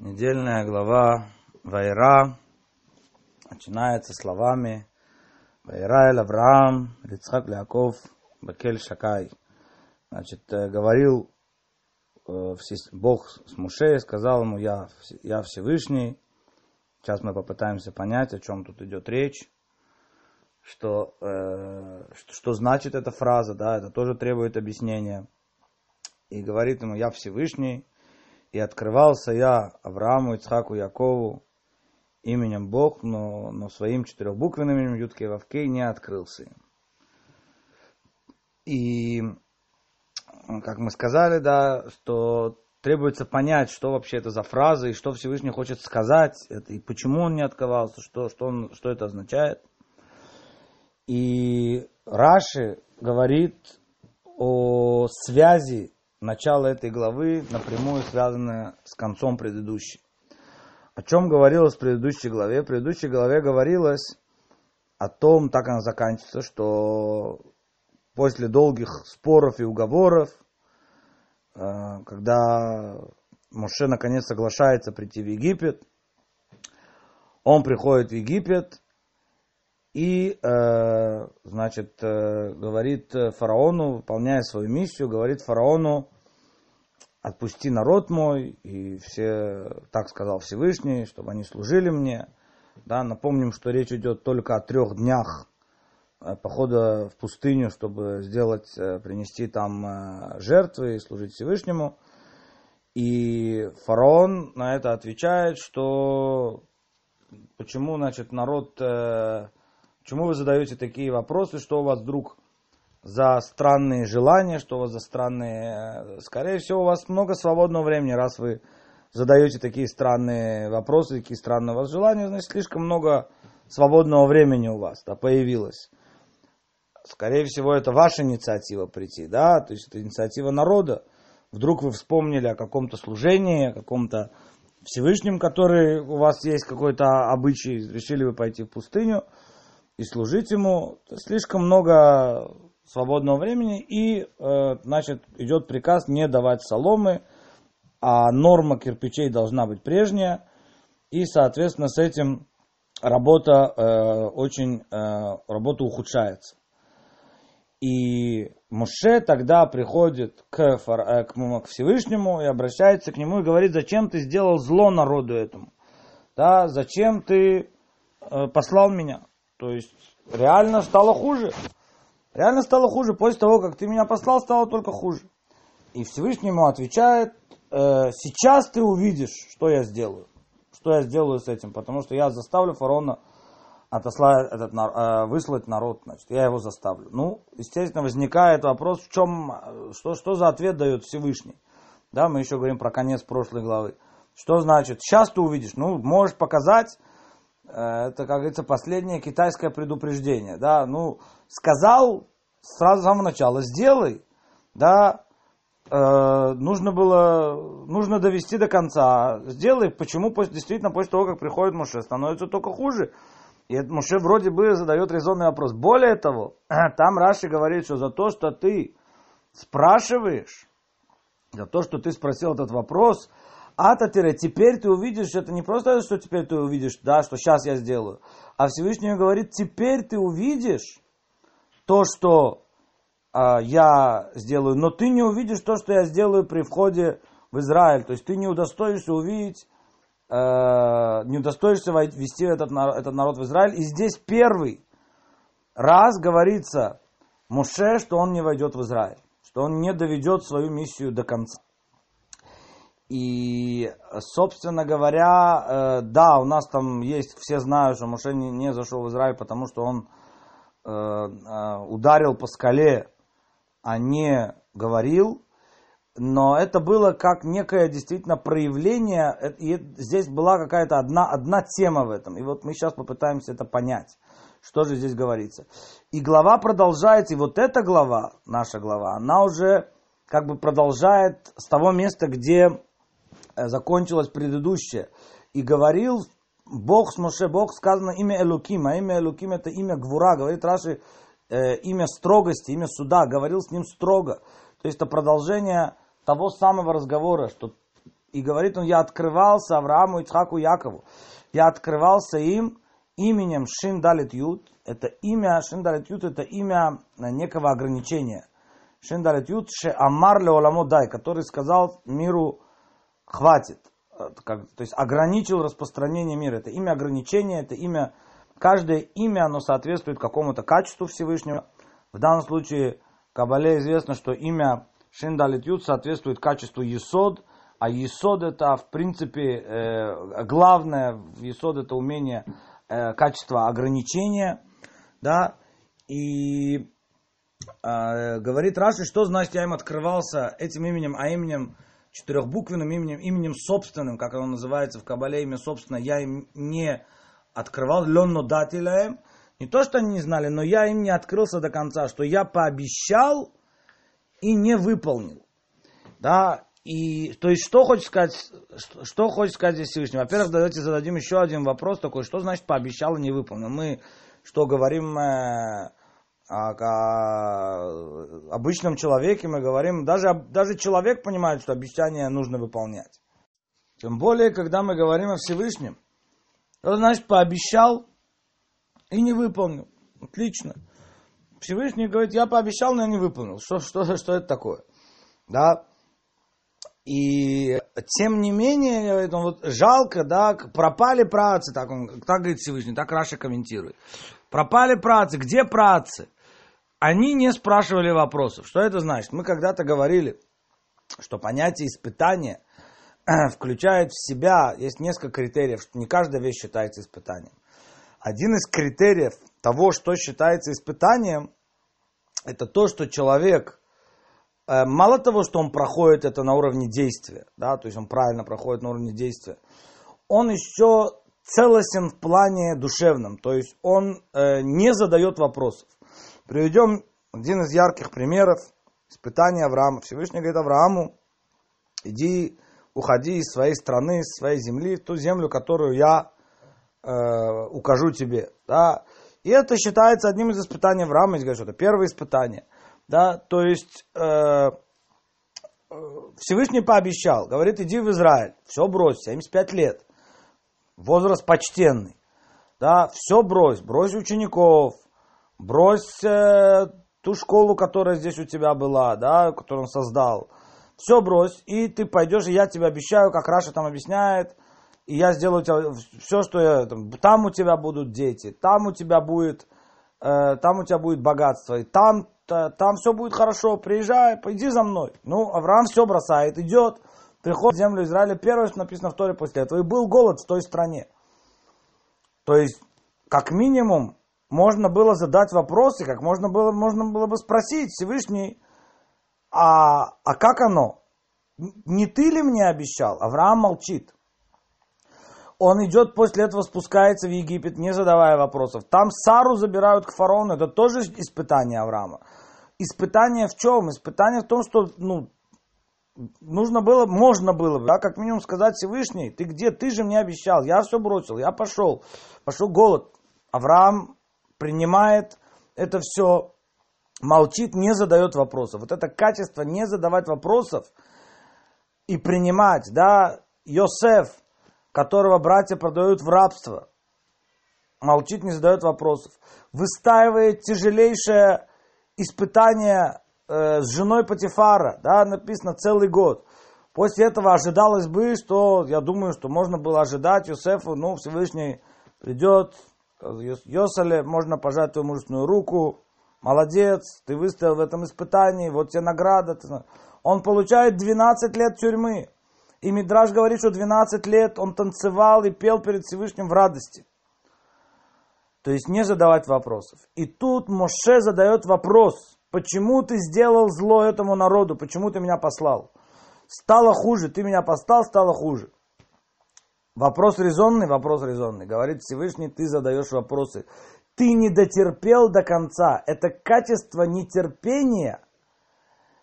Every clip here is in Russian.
Недельная глава Вайра начинается словами Вайра эль Авраам, Лицхак Ляков, Бакель Шакай. Значит, э, говорил э, Бог с Муше, сказал ему, я, я Всевышний. Сейчас мы попытаемся понять, о чем тут идет речь. Что, э, что, что значит эта фраза, да, это тоже требует объяснения. И говорит ему, я Всевышний, и открывался я Аврааму, Ицхаку, Якову именем Бог, но, но своим четырехбуквенным именем Ютке Вавкей не открылся. И, как мы сказали, да, что требуется понять, что вообще это за фраза, и что Всевышний хочет сказать, это, и почему он не открывался, что, что, он, что это означает. И Раши говорит о связи начало этой главы напрямую связано с концом предыдущей. О чем говорилось в предыдущей главе? В предыдущей главе говорилось о том, так она заканчивается, что после долгих споров и уговоров, э, когда Моше наконец соглашается прийти в Египет, он приходит в Египет и, э, значит, э, говорит фараону, выполняя свою миссию, говорит фараону, отпусти народ мой, и все, так сказал Всевышний, чтобы они служили мне. Да, напомним, что речь идет только о трех днях э, похода в пустыню, чтобы сделать, э, принести там э, жертвы и служить Всевышнему. И фараон на это отвечает, что почему, значит, народ, почему вы задаете такие вопросы, что у вас вдруг за странные желания, что у вас за странные... Скорее всего, у вас много свободного времени, раз вы задаете такие странные вопросы, такие странные у вас желания, значит, слишком много свободного времени у вас да, появилось. Скорее всего, это ваша инициатива прийти, да, то есть это инициатива народа. Вдруг вы вспомнили о каком-то служении, о каком-то Всевышнем, который у вас есть какой-то обычай, решили вы пойти в пустыню и служить ему. Слишком много свободного времени, и, э, значит, идет приказ не давать соломы, а норма кирпичей должна быть прежняя, и, соответственно, с этим работа э, очень, э, работа ухудшается. И Муше тогда приходит к, к, к Всевышнему и обращается к нему и говорит, зачем ты сделал зло народу этому? Да, зачем ты послал меня? То есть реально стало хуже. Реально стало хуже. После того, как ты меня послал, стало только хуже. И Всевышний ему отвечает, э, сейчас ты увидишь, что я сделаю. Что я сделаю с этим. Потому что я заставлю фараона отослать этот, э, выслать народ. Значит, я его заставлю. Ну, естественно, возникает вопрос, в чем, что, что за ответ дает Всевышний. Да, мы еще говорим про конец прошлой главы. Что значит, сейчас ты увидишь? Ну, можешь показать, Э, это, как говорится, последнее китайское предупреждение, да, ну, сказал сразу с самого начала, сделай, да, э, нужно было, нужно довести до конца, сделай, почему действительно после того, как приходит Муше, становится только хуже, и это Муше вроде бы задает резонный вопрос. Более того, там Раши говорит, что за то, что ты спрашиваешь, за то, что ты спросил этот вопрос, Ата-тире, теперь ты увидишь, это не просто, что теперь ты увидишь, да, что сейчас я сделаю, а Всевышний говорит, теперь ты увидишь то, что а, я сделаю, но ты не увидишь то, что я сделаю при входе в Израиль. То есть ты не удостоишься увидеть, э, не удостоишься вести этот, этот народ в Израиль. И здесь первый раз говорится Муше, что он не войдет в Израиль, что он не доведет свою миссию до конца. И, собственно говоря, э, да, у нас там есть, все знают, что Моше не, не зашел в Израиль, потому что он э, э, ударил по скале, а не говорил. Но это было как некое действительно проявление, и здесь была какая-то одна, одна тема в этом. И вот мы сейчас попытаемся это понять, что же здесь говорится. И глава продолжается, и вот эта глава, наша глава, она уже как бы продолжает с того места, где Э, закончилось предыдущее. И говорил Бог с Моше, Бог сказано имя Элуким, а имя Элуким это имя Гвура, говорит Раши, э, имя строгости, имя суда, говорил с ним строго. То есть это продолжение того самого разговора, что И говорит он, я открывался Аврааму, Ицхаку, Якову. Я открывался им именем Шиндалит Ют. Это имя, Шиндалит Ют, это имя некого ограничения. Шиндалит Ют, Ше Амар Леоламо Дай, который сказал миру, хватит. Как, то есть ограничил распространение мира. Это имя ограничения, это имя, каждое имя, оно соответствует какому-то качеству Всевышнего. В данном случае Кабале известно, что имя Шиндалит Ют соответствует качеству Есод, а Есод это, в принципе, э, главное, Есод это умение, э, качество ограничения, да, и э, говорит Раши, что значит я им открывался этим именем, а именем четырехбуквенным именем, именем собственным, как оно называется в Кабале, имя собственное, я им не открывал, ленно дателяем, не то, что они не знали, но я им не открылся до конца, что я пообещал и не выполнил. Да, и, то есть, что хочет сказать, что, что хочет сказать здесь Всевышний? Во-первых, давайте зададим еще один вопрос такой, что значит пообещал и не выполнил? Мы что говорим э, о, о обычном человеке, мы говорим, даже, даже человек понимает, что обещание нужно выполнять. Тем более, когда мы говорим о Всевышнем, то значит пообещал и не выполнил. Отлично. Всевышний говорит, я пообещал, но я не выполнил. Что, что, что это такое? Да, и тем не менее, это вот жалко, да, пропали працы, так, он, так говорит Всевышний, так Раша комментирует. Пропали працы, где працы? Они не спрашивали вопросов. Что это значит? Мы когда-то говорили, что понятие испытания включает в себя, есть несколько критериев, что не каждая вещь считается испытанием. Один из критериев того, что считается испытанием, это то, что человек – Э, мало того, что он проходит это на уровне действия, да, то есть он правильно проходит на уровне действия, он еще целостен в плане душевном, то есть он э, не задает вопросов. Приведем один из ярких примеров испытания Авраама. Всевышний говорит Аврааму, иди, уходи из своей страны, из своей земли, в ту землю, которую я э, укажу тебе. Да? И это считается одним из испытаний Авраама, говорит, что это первое испытание. Да, то есть э, э, Всевышний пообещал, говорит, иди в Израиль, все брось, 75 лет, возраст почтенный, да, все брось, брось учеников, брось э, ту школу, которая здесь у тебя была, да, которую он создал, все брось, и ты пойдешь, и я тебе обещаю, как Раша там объясняет, и я сделаю тебя, все, что я, там, там у тебя будут дети, там у тебя будет, э, там у тебя будет богатство, и там там все будет хорошо, приезжай, пойди за мной. Ну, Авраам все бросает, идет, приходит в землю Израиля, первое, что написано в Торе после этого, и был голод в той стране. То есть, как минимум, можно было задать вопросы, как можно было, можно было бы спросить Всевышний, а, а как оно? Не ты ли мне обещал? Авраам молчит. Он идет после этого, спускается в Египет, не задавая вопросов. Там Сару забирают к фараону. Это тоже испытание Авраама. Испытание в чем? Испытание в том, что ну, нужно было, можно было бы, да, как минимум сказать Всевышний, ты где, ты же мне обещал, я все бросил, я пошел, пошел голод. Авраам принимает это все, молчит, не задает вопросов. Вот это качество не задавать вопросов и принимать, да, Йосеф, которого братья продают в рабство, молчит, не задает вопросов, выстаивает тяжелейшее испытание э, с женой Патифара, да, написано целый год. После этого ожидалось бы, что, я думаю, что можно было ожидать Юсефу, ну, Всевышний придет, Йосале, можно пожать твою мужественную руку, молодец, ты выстоял в этом испытании, вот тебе награда. Он получает 12 лет тюрьмы. И Мидраж говорит, что 12 лет он танцевал и пел перед Всевышним в радости. То есть не задавать вопросов. И тут Моше задает вопрос, почему ты сделал зло этому народу, почему ты меня послал? Стало хуже, ты меня послал, стало хуже. Вопрос резонный, вопрос резонный. Говорит Всевышний, ты задаешь вопросы. Ты не дотерпел до конца. Это качество нетерпения,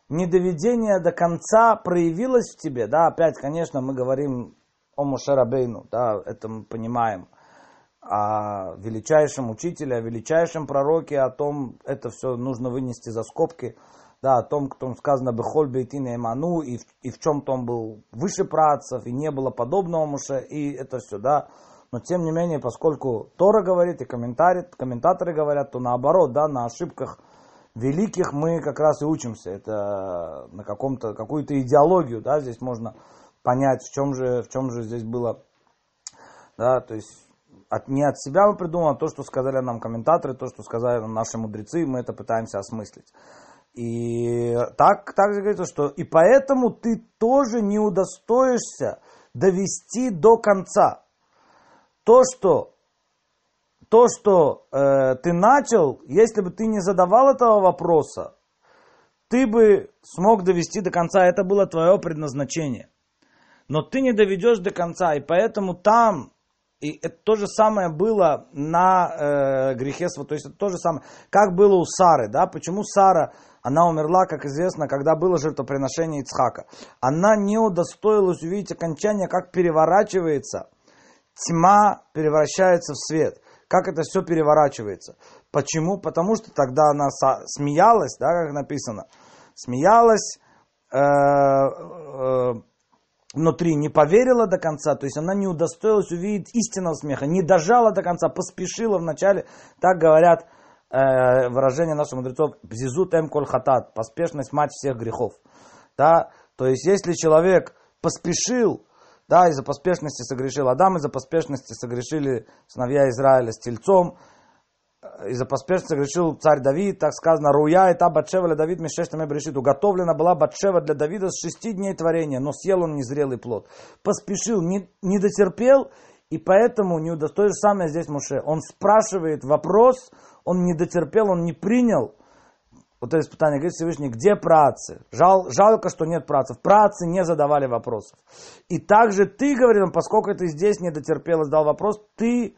недоведения до конца проявилось в тебе. Да, опять, конечно, мы говорим о Мошерабейну, да, это мы понимаем – о величайшем учителе, о величайшем пророке, о том, это все нужно вынести за скобки. Да, о том, кто сказано Бехоль Бейтин Эману, и, и в чем-то он был выше працев, и не было подобного Муше, и это все, да. Но тем не менее, поскольку Тора говорит и комментаторы говорят, то наоборот, да, на ошибках великих мы как раз и учимся. Это на каком-то, какую-то идеологию, да, здесь можно понять, в чем же, в чем же здесь было, да, то есть от, не от себя мы придумали, а то, что сказали нам комментаторы, то, что сказали нам наши мудрецы, мы это пытаемся осмыслить. И так, также говорится, что и поэтому ты тоже не удостоишься довести до конца. То, что, то, что э, ты начал, если бы ты не задавал этого вопроса, ты бы смог довести до конца, это было твое предназначение. Но ты не доведешь до конца, и поэтому там и это то же самое было на э, грехе, то есть это то же самое, как было у Сары, да, почему Сара, она умерла, как известно, когда было жертвоприношение Ицхака. Она не удостоилась увидеть окончание, как переворачивается, тьма превращается в свет, как это все переворачивается. Почему? Потому что тогда она смеялась, да, как написано, смеялась, э, э, внутри не поверила до конца, то есть она не удостоилась увидеть истинного смеха, не дожала до конца, поспешила вначале, так говорят э, выражение наших мудрецов, бзизут эм коль хатат, поспешность мать всех грехов. Да? То есть если человек поспешил, да, из-за поспешности согрешил Адам, из-за поспешности согрешили сыновья Израиля с тельцом, из-за поспешности грешил царь Давид, так сказано, Руя и та Батшева для Давид Мишештаме Брешит. Уготовлена была Батшева для Давида с шести дней творения, но съел он незрелый плод. Поспешил, не, не дотерпел, и поэтому не удостоишь самое здесь Муше. Он спрашивает вопрос, он не дотерпел, он не принял. Вот это испытание, говорит Всевышний, где працы? Жал, жалко, что нет працев. Працы не задавали вопросов. И также ты, говорит он, поскольку ты здесь не дотерпел и задал вопрос, ты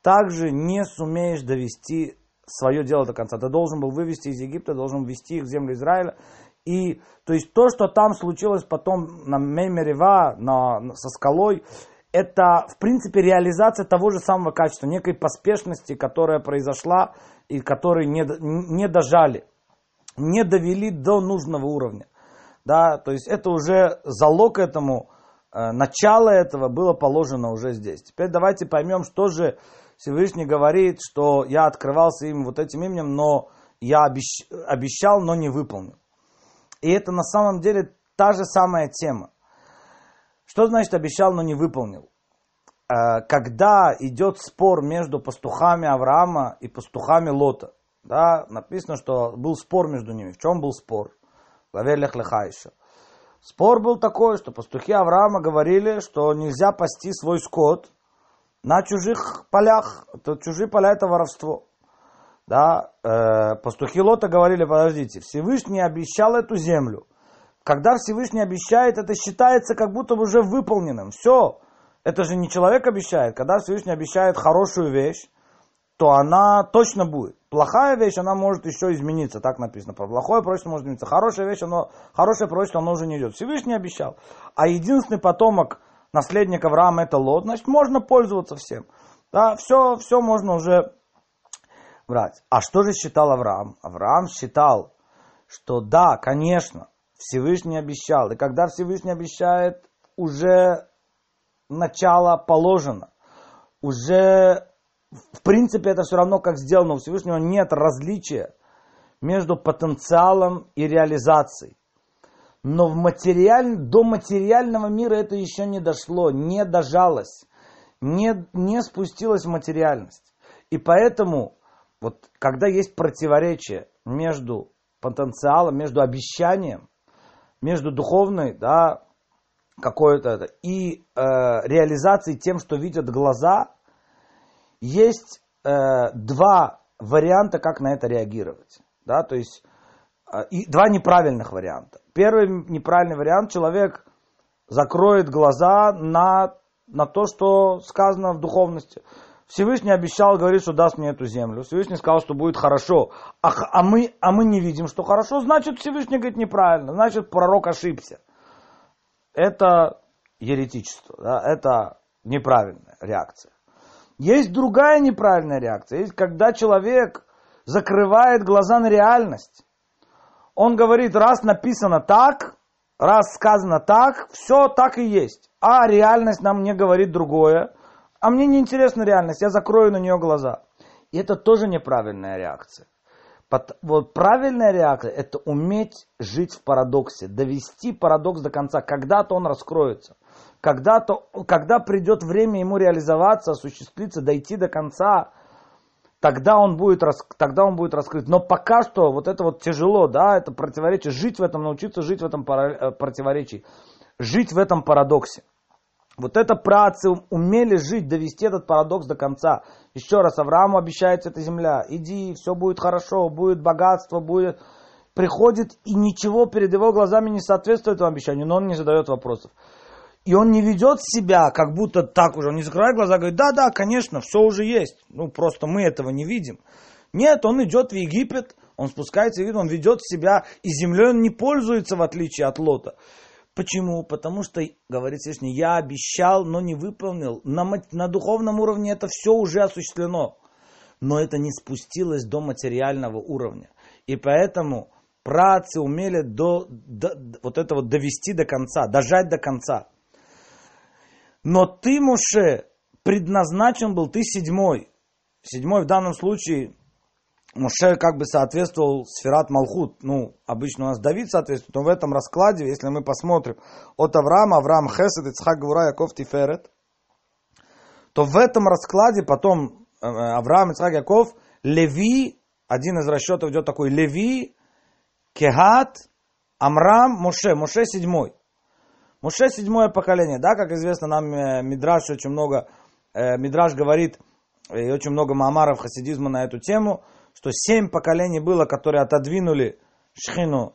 также не сумеешь довести свое дело до конца. Ты должен был вывести из Египта, должен ввести их в землю Израиля. И то есть то, что там случилось потом на Меймерева, на, со скалой, это в принципе реализация того же самого качества, некой поспешности, которая произошла и которой не, не дожали, не довели до нужного уровня. Да, то есть это уже залог этому, э, начало этого было положено уже здесь. Теперь давайте поймем, что же Всевышний говорит, что я открывался им вот этим именем, но я обещ, обещал, но не выполнил. И это на самом деле та же самая тема. Что значит обещал, но не выполнил? Э, когда идет спор между пастухами Авраама и пастухами Лота, да, написано, что был спор между ними. В чем был спор? Главе Лехлеха еще. Спор был такой, что пастухи Авраама говорили, что нельзя пасти свой скот на чужих полях. Это чужие поля это воровство. Да, э, пастухи Лота говорили, подождите, Всевышний обещал эту землю. Когда Всевышний обещает, это считается как будто бы уже выполненным. Все. Это же не человек обещает. Когда Всевышний обещает хорошую вещь, то она точно будет. Плохая вещь, она может еще измениться, так написано. Про плохое пророчество может измениться. Хорошая вещь, оно, хорошее пророчество, оно уже не идет. Всевышний обещал. А единственный потомок наследник Авраама это Лот, значит, можно пользоваться всем. Да, все, все можно уже брать. А что же считал Авраам? Авраам считал, что да, конечно, Всевышний обещал. И когда Всевышний обещает, уже начало положено. Уже, в принципе, это все равно как сделано. У Всевышнего нет различия между потенциалом и реализацией. Но в материаль... до материального мира это еще не дошло, не дожалось, не, не спустилось в материальность. И поэтому, вот, когда есть противоречие между потенциалом, между обещанием, между духовной, да, какое-то это, и э, реализацией тем, что видят глаза, есть э, два варианта, как на это реагировать. Да, то есть э, и два неправильных варианта. Первый неправильный вариант, человек закроет глаза на, на то, что сказано в духовности. Всевышний обещал, говорит, что даст мне эту землю. Всевышний сказал, что будет хорошо. А, а, мы, а мы не видим, что хорошо. Значит, Всевышний говорит неправильно. Значит, пророк ошибся. Это еретичество. Да? Это неправильная реакция. Есть другая неправильная реакция. Есть, когда человек закрывает глаза на реальность Он говорит, раз написано так, раз сказано так, все так и есть. А реальность нам не говорит другое. А мне не интересна реальность, я закрою на нее глаза. И это тоже неправильная реакция. Вот правильная реакция – это уметь жить в парадоксе, довести парадокс до конца. Когда-то он раскроется. Когда-то, когда придет время ему реализоваться, осуществиться, дойти до конца, тогда он будет, тогда он будет раскрыт. Но пока что вот это вот тяжело, да, это противоречие. Жить в этом, научиться жить в этом э, противоречии. Жить в этом парадоксе. Вот это працы умели жить, довести этот парадокс до конца. Еще раз, Аврааму обещается эта земля. Иди, все будет хорошо, будет богатство, будет... Приходит, и ничего перед его глазами не соответствует этому обещанию, но он не задает вопросов. И он не ведет себя, как будто так уже. Он не закрывает глаза, говорит, да, да, конечно, все уже есть. Ну, просто мы этого не видим. Нет, он идет в Египет, он спускается в Египет, он ведет себя, и землей он не пользуется, в отличие от Лота. Почему? Потому что, говорит Всевышний, я обещал, но не выполнил. На, на духовном уровне это все уже осуществлено. Но это не спустилось до материального уровня. И поэтому працы умели до, до, вот это вот довести до конца, дожать до конца. Но ты, Муше, предназначен был, ты седьмой. Седьмой в данном случае Муше как бы соответствовал Сферат Малхут. Ну, обычно у нас Давид соответствует, но в этом раскладе, если мы посмотрим от Авраама, Авраам Хесед, Ицхак Гура, Яков Тиферет, то в этом раскладе потом э, Авраам, Ицхак, Яков, Леви, один из расчетов идет такой, Леви, Кехат, Амрам, Муше, Муше седьмой. Муше седьмое поколение, да, как известно нам э, Мидраш очень много, э, Мидраш говорит, и очень много маамаров хасидизма на эту тему, что семь поколений было, которые отодвинули Шхину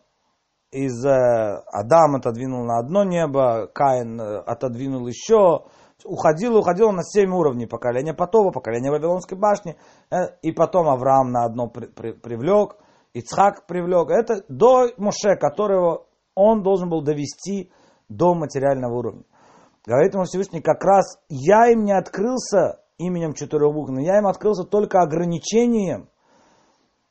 из э, Адам отодвинул на одно небо, Каин э, отодвинул еще, уходил, уходил на семь уровней поколения Потова, поколения Вавилонской башни, э, и потом Авраам на одно при, при, привлек, Ицхак привлек. Это до Моше, которого он должен был довести до материального уровня. Говорит ему Всевышний, как раз я им не открылся именем четырех букв, но я им открылся только ограничением –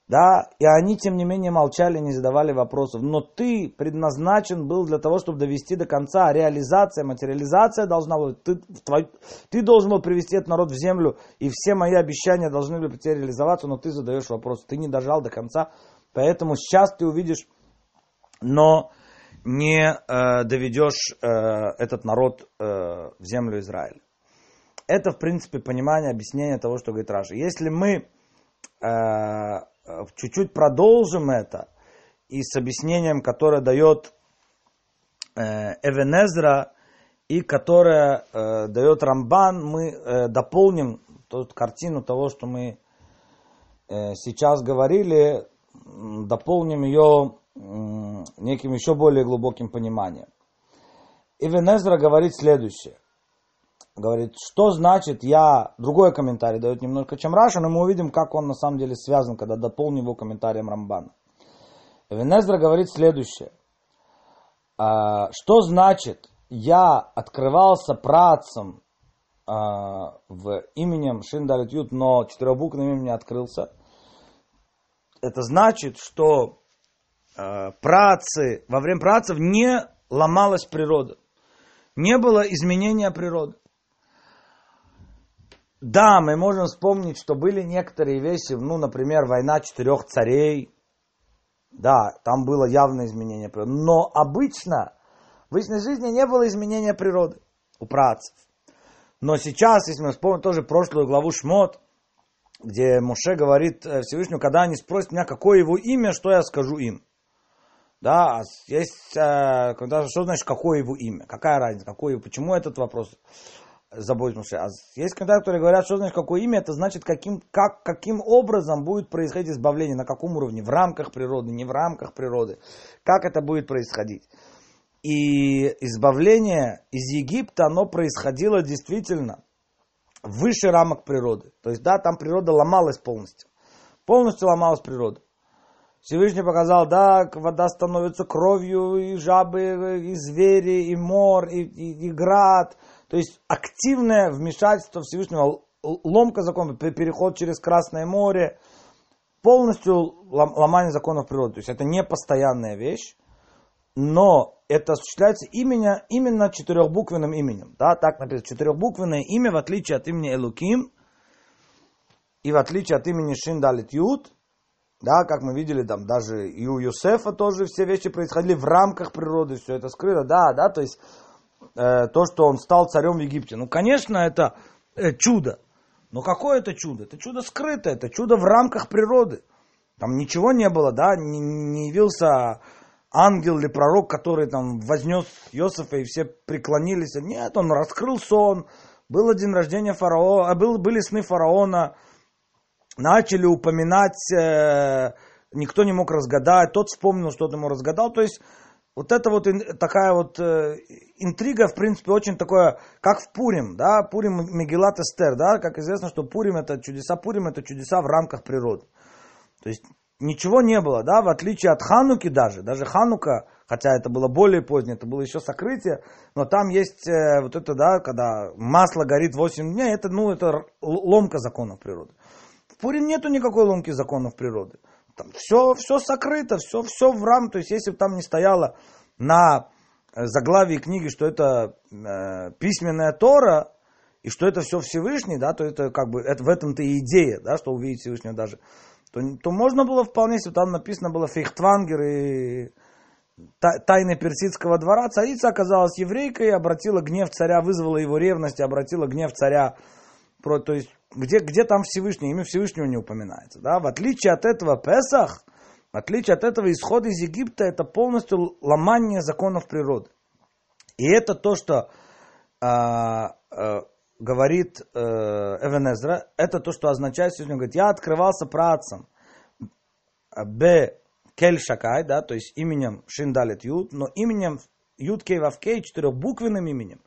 да, и они, тем не менее, молчали, не задавали вопросов. Но ты предназначен был для того, чтобы довести до конца реализация, материализация должна быть. Ты, твой, ты должен был привести этот народ в землю, и все мои обещания должны были реализоваться, но ты задаешь вопрос. Ты не дожал до конца, поэтому сейчас ты увидишь, но не э, доведешь э, этот народ э, в землю Израиля. Это, в принципе, понимание, объяснение того, что говорит Раша. Если мы Э, чуть-чуть продолжим это и с объяснением, которое дает э, Эвенезра и которое э, дает Рамбан, мы дополним ту картину того, что мы сейчас говорили, дополним ее неким еще более глубоким пониманием. Ивенезра говорит следующее говорит, что значит я... Другой комментарий дает немножко, чем Раша, но мы увидим, как он на самом деле связан, когда дополним его комментарием Рамбана. Венезра говорит следующее. А, что значит я открывался працем а, в именем Шиндалит Ют, но четырехбуквенным именем не открылся? Это значит, что а, працы, во время працев не ломалась природа. Не было изменения природы. Да, мы можем вспомнить, что были некоторые вещи, ну, например, война четырех царей. Да, там было явное изменение природы. Но обычно в личной жизни не было изменения природы у працев. Но сейчас, если мы вспомним тоже прошлую главу Шмот, где Муше говорит э, Всевышнему, когда они спросят меня, какое его имя, что я скажу им. Да, а есть, э, когда, что значит, какое его имя, какая разница, какое, почему этот вопрос заботимся. А есть когда, которые говорят, что значит какое имя, это значит каким, как, каким образом будет происходить избавление, на каком уровне, в рамках природы, не в рамках природы, как это будет происходить. И избавление из Египта, оно происходило действительно выше рамок природы. То есть, да, там природа ломалась полностью. Полностью ломалась природа. Всевышний показал, да, вода становится кровью, и жабы, и звери, и мор, и, и, и град – то есть активное вмешательство Всевышнего, ломка закона, переход через Красное море, полностью ломание законов природы. То есть это не постоянная вещь, но это осуществляется именно, именно четырехбуквенным именем. Да, так написано, четырехбуквенное имя, в отличие от имени Элуким, и в отличие от имени Шиндалит Ют, да, как мы видели, там даже и у Юсефа тоже все вещи происходили в рамках природы, все это скрыто, да, да, то есть э, то, что он стал царем в Египте. Ну, конечно, это э, чудо. Но какое это чудо? Это чудо скрытое, это чудо в рамках природы. Там ничего не было, да, не, не явился ангел или пророк, который там вознес Иосифа и все преклонились. Нет, он раскрыл сон, был день рождения фараона, был, были сны фараона, начали упоминать, э, никто не мог разгадать, тот вспомнил, что-то ему разгадал. То есть вот это вот такая вот э, интрига, в принципе, очень такое, как в Пурим, да, Пурим Мегилат Эстер, да, как известно, что Пурим это чудеса, Пурим это чудеса в рамках природы. То есть ничего не было, да, в отличие от Хануки даже, даже Ханука, хотя это было более позднее, это было еще сокрытие, но там есть э, вот это, да, когда масло горит 8 дней, это, ну, это ломка законов природы. В Пурим нету никакой ломки законов природы. Там все, все сокрыто, все, все в рам. То есть, если бы там не стояло на э, заглавии книги, что это э, письменная Тора, и что это все Всевышний, да, то это как бы это, в этом-то и идея, да, что увидеть Всевышнего даже, то, то можно было вполне, если там написано было Фейхтвангер и тайны персидского двора, царица оказалась еврейкой, обратила гнев царя, вызвала его ревность, обратила гнев царя, то есть где, где там Всевышний, имя Всевышнего не упоминается. Да? В отличие от этого Песах, в отличие от этого исход из Египта, это полностью ломание законов природы. И это то, что э, э, говорит э, Эвенезра, это то, что означает, что он говорит, я открывался працам Б. Кель Шакай, да, то есть именем Шиндалит Юд, но именем Юд Кей Вавкей, четырехбуквенным именем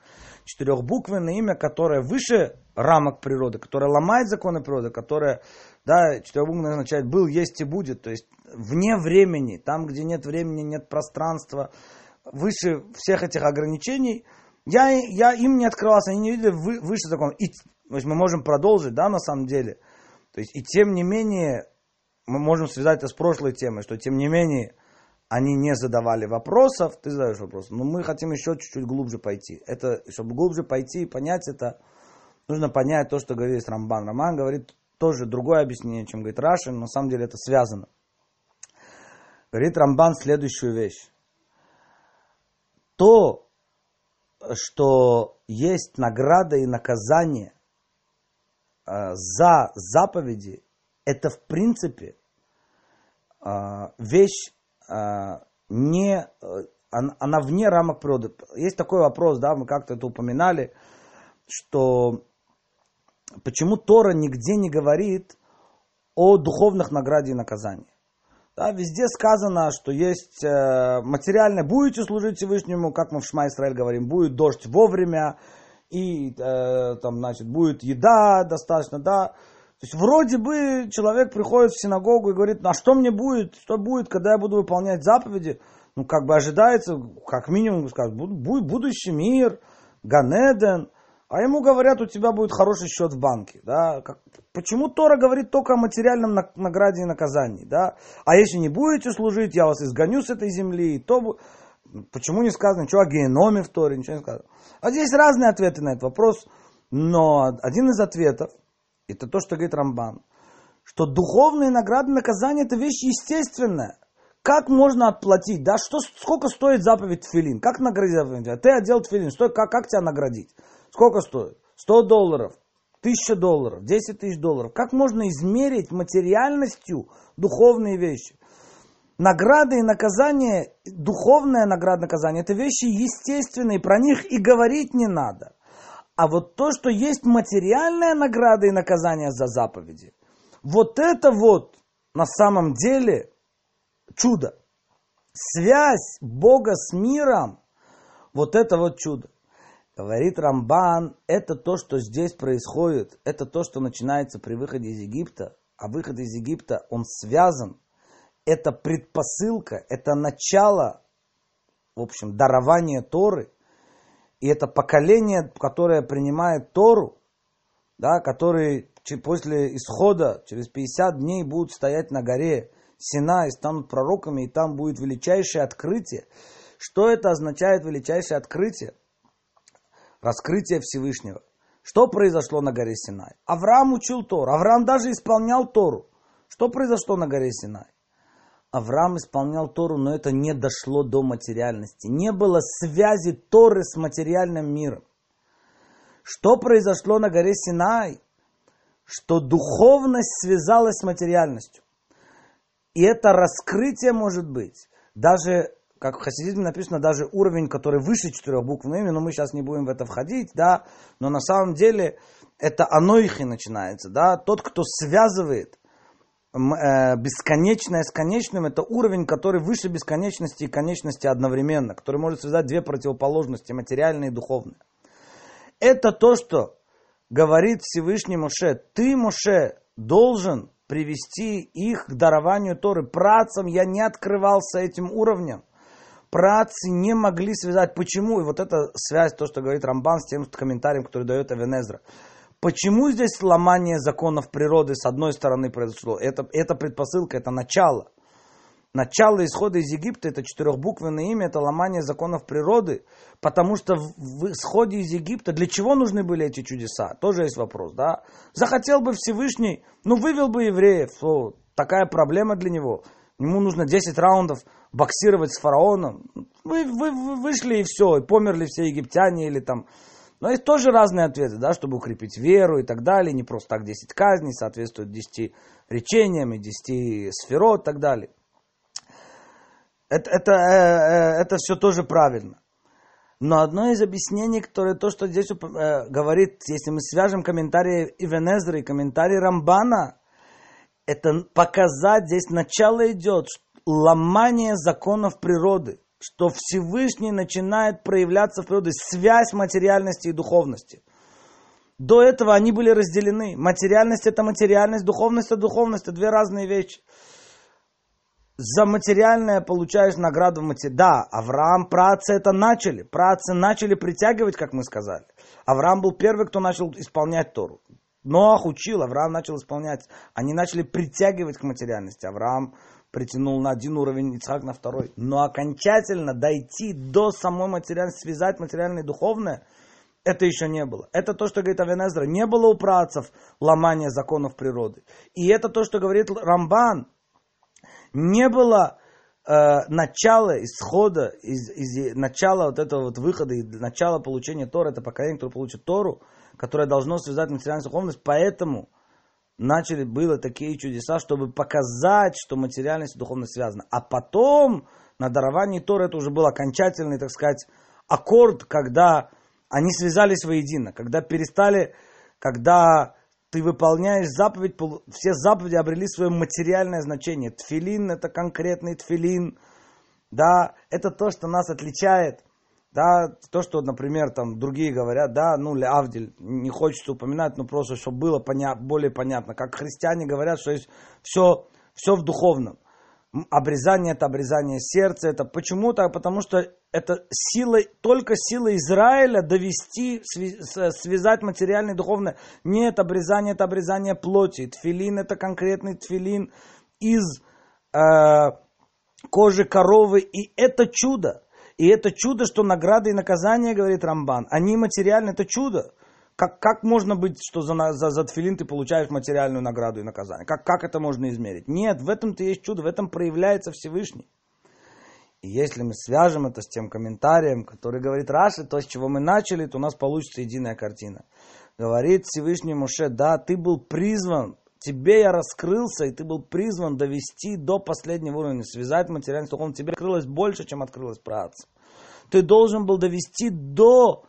четырехбуквенное имя, которое выше рамок природы, которое ломает законы природы, которое, да, четырехбуквенное означает был, есть и будет, то есть вне времени, там, где нет времени, нет пространства, выше всех этих ограничений, я, я им не открывался, они не видели вы, выше закона. И, то есть мы можем продолжить, да, на самом деле. То есть, и тем не менее, мы можем связать это с прошлой темой, что тем не менее, они не задавали вопросов, ты задаешь вопрос. Но мы хотим еще чуть-чуть глубже пойти. Это, чтобы глубже пойти и понять это, нужно понять то, что говорит Рамбан. Рамбан говорит тоже другое объяснение, чем говорит Рашин, но на самом деле это связано. Говорит Рамбан следующую вещь. То, что есть награда и наказание э, за заповеди, это в принципе э, вещь не, э, она вне рамок природы. Есть такой вопрос, да, мы как-то это упоминали, что почему Тора нигде не говорит о духовных награде и наказании. Да, везде сказано, что есть э, материальное, будете служить Всевышнему, как мы в Шма Исраиль говорим, будет дождь вовремя, и э, там, значит, будет еда достаточно, да, то есть вроде бы человек приходит в синагогу и говорит, а что мне будет, что будет, когда я буду выполнять заповеди? Ну, как бы ожидается, как минимум, сказать, будет будущий мир, Ганеден, а ему говорят, у тебя будет хороший счет в банке. Да? Как, почему Тора говорит только о материальном награде и наказании? Да? А если не будете служить, я вас изгоню с этой земли, то почему не сказано ничего о геноме в Торе, ничего не сказано. А здесь разные ответы на этот вопрос, но один из ответов, это то, что говорит Рамбан, что духовные награды, наказания – это вещь естественная. Как можно отплатить? Да, что, сколько стоит заповедь тфилин? Как наградить заповедь? Ты одел тфилин, что, как, как тебя наградить? Сколько стоит? 100 долларов, 1000 долларов, 10 тысяч долларов. Как можно измерить материальностью духовные вещи? Награды и наказания, духовная награда и наказание, это вещи естественные, про них и говорить не надо. А вот то, что есть материальная награда и наказание за заповеди, вот это вот на самом деле чудо. Связь Бога с миром, вот это вот чудо. Говорит Рамбан, это то, что здесь происходит, это то, что начинается при выходе из Египта, а выход из Египта, он связан, это предпосылка, это начало, в общем, дарования Торы – и это поколение, которое принимает Тору, да, который после исхода, через 50 дней будут стоять на горе Сина и станут пророками, и там будет величайшее открытие. Что это означает величайшее открытие? Раскрытие Всевышнего. Что произошло на горе Синай? Авраам учил Тору. Авраам даже исполнял Тору. Что произошло на горе Синай? Авраам исполнял Тору, но это не дошло до материальности. Не было связи Торы с материальным миром. Что произошло на горе Синай? Что духовность связалась с материальностью. И это раскрытие может быть. Даже, как в хасидизме написано, даже уровень, который выше четырех букв имя, но мы сейчас не будем в это входить, да, но на самом деле это анойхи начинается, да, тот, кто связывает бесконечное с конечным, это уровень, который выше бесконечности и конечности одновременно, который может связать две противоположности, материальные и духовные. Это то, что говорит Всевышний Моше. Ты, Моше, должен привести их к дарованию Торы. Працам я не открывался этим уровнем. Працы не могли связать. Почему? И вот эта связь, то, что говорит Рамбан с тем комментарием, который дает Авенезра. Почему здесь сломание законов природы с одной стороны произошло? Это, это предпосылка, это начало. Начало исхода из Египта, это четырехбуквенное имя, это ломание законов природы, потому что в, в исходе из Египта, для чего нужны были эти чудеса? Тоже есть вопрос, да? Захотел бы Всевышний, ну вывел бы евреев, о, такая проблема для него. Ему нужно 10 раундов боксировать с фараоном. Вы, вы, вы вышли и все, и померли все египтяне или там но есть тоже разные ответы, да, чтобы укрепить веру и так далее. Не просто так 10 казней соответствуют 10 речениям и 10 сферот и так далее. Это, это, э, э, это все тоже правильно. Но одно из объяснений, которое то, что здесь э, говорит, если мы свяжем комментарии Ивенезра и комментарии Рамбана, это показать, здесь начало идет, ломание законов природы что Всевышний начинает проявляться в природе, связь материальности и духовности. До этого они были разделены. Материальность это материальность, духовность это духовность, это две разные вещи. За материальное получаешь награду в материале. Да, Авраам, працы это начали. Працы начали притягивать, как мы сказали. Авраам был первый, кто начал исполнять Тору. Ноах учил, Авраам начал исполнять. Они начали притягивать к материальности. Авраам притянул на один уровень, Ицхак на второй. Но окончательно дойти до самой материальности, связать материальное и духовное, это еще не было. Это то, что говорит Авенезра. Не было у працев ломания законов природы. И это то, что говорит Рамбан. Не было э, начала, исхода, из, из, начала вот этого вот выхода, и начала получения Тора, это поколение, которое получит Тору, которое должно связать материальную духовность. Поэтому начали, было такие чудеса, чтобы показать, что материальность и духовность связаны. А потом на даровании Тора это уже был окончательный, так сказать, аккорд, когда они связались воедино, когда перестали, когда ты выполняешь заповедь, все заповеди обрели свое материальное значение. Тфилин это конкретный тфилин, да, это то, что нас отличает да, то, что, например, там другие говорят, да, ну, Авдель, не хочется упоминать, но просто, чтобы было поня- более понятно. Как христиане говорят, что есть все, все в духовном. Обрезание это обрезание сердца, это почему так? Потому что это сила, только сила Израиля довести, связать материальное и духовное. Нет, обрезание это обрезание плоти. Тфилин это конкретный тфилин из э, кожи коровы, и это чудо. И это чудо, что награды и наказания, говорит Рамбан, они материальны, это чудо. Как, как можно быть, что за, за, за тфилин ты получаешь материальную награду и наказание? Как, как это можно измерить? Нет, в этом-то есть чудо, в этом проявляется Всевышний. И если мы свяжем это с тем комментарием, который говорит Раши, то, с чего мы начали, то у нас получится единая картина. Говорит Всевышний Муше, да, ты был призван тебе я раскрылся, и ты был призван довести до последнего уровня, связать материальность духовно. Тебе открылось больше, чем открылось праца. Ты должен был довести до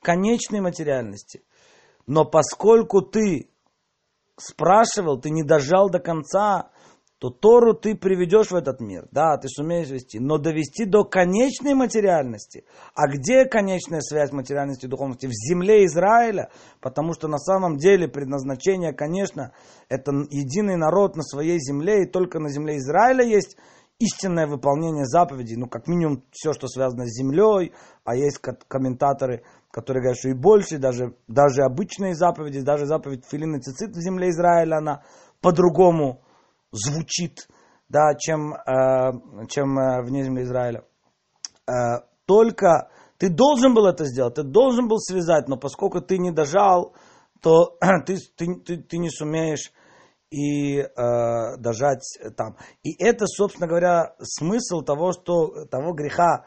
конечной материальности. Но поскольку ты спрашивал, ты не дожал до конца, то Тору ты приведешь в этот мир. Да, ты сумеешь вести, но довести до конечной материальности. А где конечная связь материальности и духовности? В земле Израиля, потому что на самом деле предназначение, конечно, это единый народ на своей земле, и только на земле Израиля есть истинное выполнение заповедей, ну, как минимум, все, что связано с землей, а есть комментаторы, которые говорят, что и больше, даже, даже обычные заповеди, даже заповедь Филин и Цицит в земле Израиля, она по-другому звучит, да, чем, э, чем э, вне земли Израиля. Э, только ты должен был это сделать, ты должен был связать, но поскольку ты не дожал, то ты, ты, ты, ты не сумеешь и э, дожать там. И это, собственно говоря, смысл того, что того греха,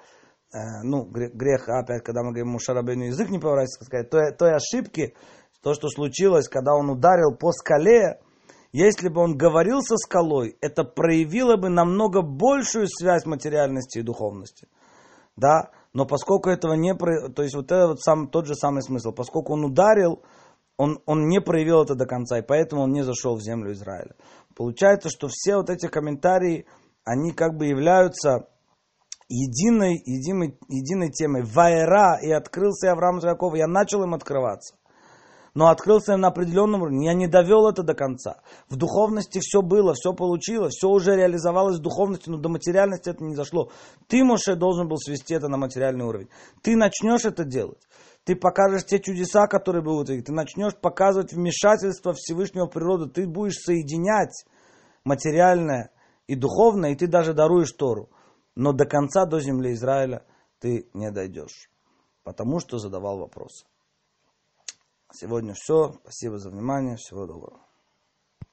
э, ну, грех, опять, когда мы говорим, Мушарабейну язык не поворачивается, сказать, той, той ошибки, то, что случилось, когда он ударил по скале, если бы он говорил со скалой, это проявило бы намного большую связь материальности и духовности. Да? Но поскольку этого не... То есть вот это вот сам, тот же самый смысл. Поскольку он ударил, он, он не проявил это до конца, и поэтому он не зашел в землю Израиля. Получается, что все вот эти комментарии, они как бы являются единой, единой, единой темой. Вайра, и открылся Авраам Яков, я начал им открываться. Но открылся им на определенном уровне. Я не довел это до конца. В духовности все было, все получилось, все уже реализовалось в духовности, но до материальности это не зашло. Ты, Моше, должен был свести это на материальный уровень. Ты начнешь это делать ты покажешь те чудеса, которые будут, ты начнешь показывать вмешательство Всевышнего в природу, ты будешь соединять материальное и духовное, и ты даже даруешь Тору. Но до конца, до земли Израиля ты не дойдешь, потому что задавал вопросы. Сегодня все. Спасибо за внимание. Всего доброго.